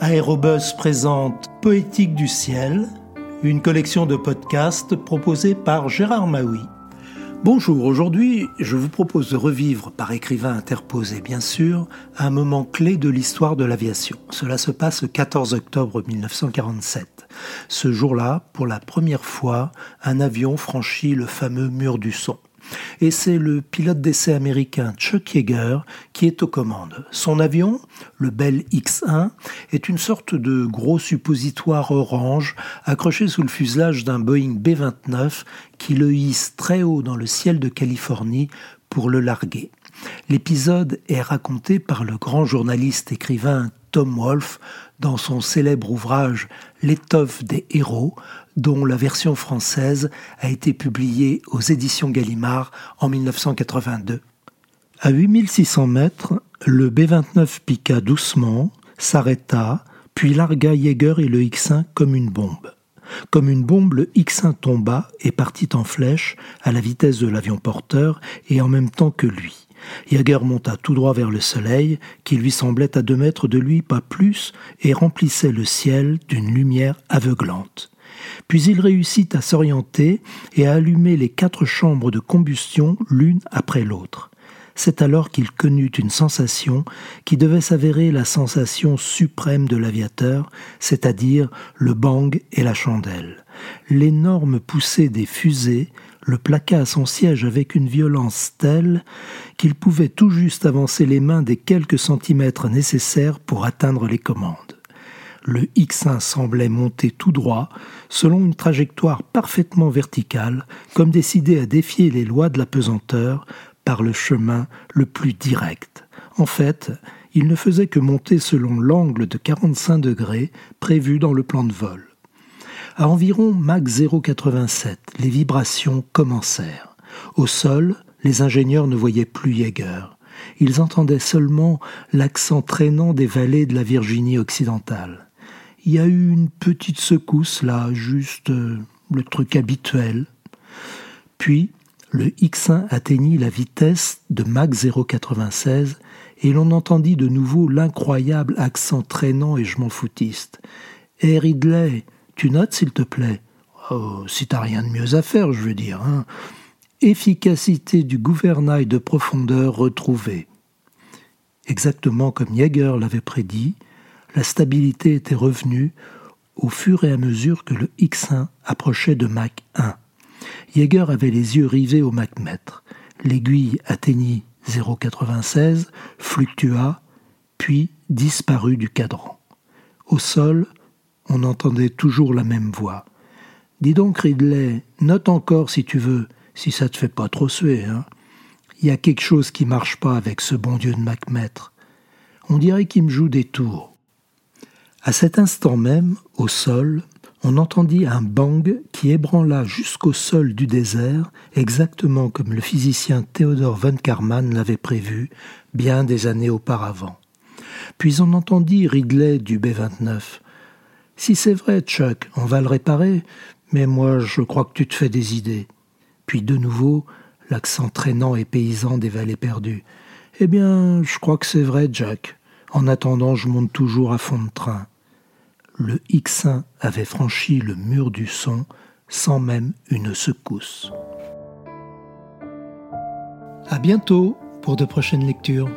Aérobus présente Poétique du ciel, une collection de podcasts proposée par Gérard Maui. Bonjour, aujourd'hui je vous propose de revivre, par écrivain interposé bien sûr, un moment clé de l'histoire de l'aviation. Cela se passe le 14 octobre 1947. Ce jour-là, pour la première fois, un avion franchit le fameux mur du son et c'est le pilote d'essai américain Chuck Yeager qui est aux commandes. Son avion, le Bell X-1, est une sorte de gros suppositoire orange accroché sous le fuselage d'un Boeing B-29 qui le hisse très haut dans le ciel de Californie pour le larguer. L'épisode est raconté par le grand journaliste écrivain Tom Wolfe dans son célèbre ouvrage L'étoffe des héros, dont la version française a été publiée aux éditions Gallimard en 1982. À 8600 mètres, le B-29 piqua doucement, s'arrêta, puis largua Jaeger et le X-1 comme une bombe. Comme une bombe, le X-1 tomba et partit en flèche à la vitesse de l'avion porteur et en même temps que lui. Jaeger monta tout droit vers le soleil, qui lui semblait à deux mètres de lui, pas plus, et remplissait le ciel d'une lumière aveuglante. Puis il réussit à s'orienter et à allumer les quatre chambres de combustion l'une après l'autre. C'est alors qu'il connut une sensation qui devait s'avérer la sensation suprême de l'aviateur, c'est-à-dire le bang et la chandelle. L'énorme poussée des fusées le plaqua à son siège avec une violence telle qu'il pouvait tout juste avancer les mains des quelques centimètres nécessaires pour atteindre les commandes. Le X1 semblait monter tout droit, selon une trajectoire parfaitement verticale, comme décidé à défier les lois de la pesanteur par le chemin le plus direct. En fait, il ne faisait que monter selon l'angle de 45 degrés prévu dans le plan de vol. À environ Mach 0,87, les vibrations commencèrent. Au sol, les ingénieurs ne voyaient plus Jaeger. Ils entendaient seulement l'accent traînant des vallées de la Virginie occidentale. Il y a eu une petite secousse là, juste euh, le truc habituel. Puis, le X1 atteignit la vitesse de Mach 0,96 et l'on entendit de nouveau l'incroyable accent traînant et je m'en foutiste. Ridley, tu notes, s'il te plaît oh, Si t'as rien de mieux à faire, je veux dire. Hein. Efficacité du gouvernail de profondeur retrouvée. Exactement comme Jaeger l'avait prédit, la stabilité était revenue au fur et à mesure que le X1 approchait de Mach 1. Jaeger avait les yeux rivés au mètre. L'aiguille atteignit 0,96, fluctua, puis disparut du cadran. Au sol, on entendait toujours la même voix. Dis donc, Ridley, note encore si tu veux, si ça te fait pas trop suer, hein. Il y a quelque chose qui marche pas avec ce bon Dieu de Macmètre. On dirait qu'il me joue des tours. À cet instant même, au sol, on entendit un bang qui ébranla jusqu'au sol du désert, exactement comme le physicien Theodore von Karman l'avait prévu bien des années auparavant. Puis on entendit Ridley du B-29. Si c'est vrai, Chuck, on va le réparer, mais moi je crois que tu te fais des idées. Puis de nouveau, l'accent traînant et paysan des vallées perdues. Eh bien, je crois que c'est vrai, Jack. En attendant, je monte toujours à fond de train. Le X1 avait franchi le mur du son sans même une secousse. À bientôt pour de prochaines lectures.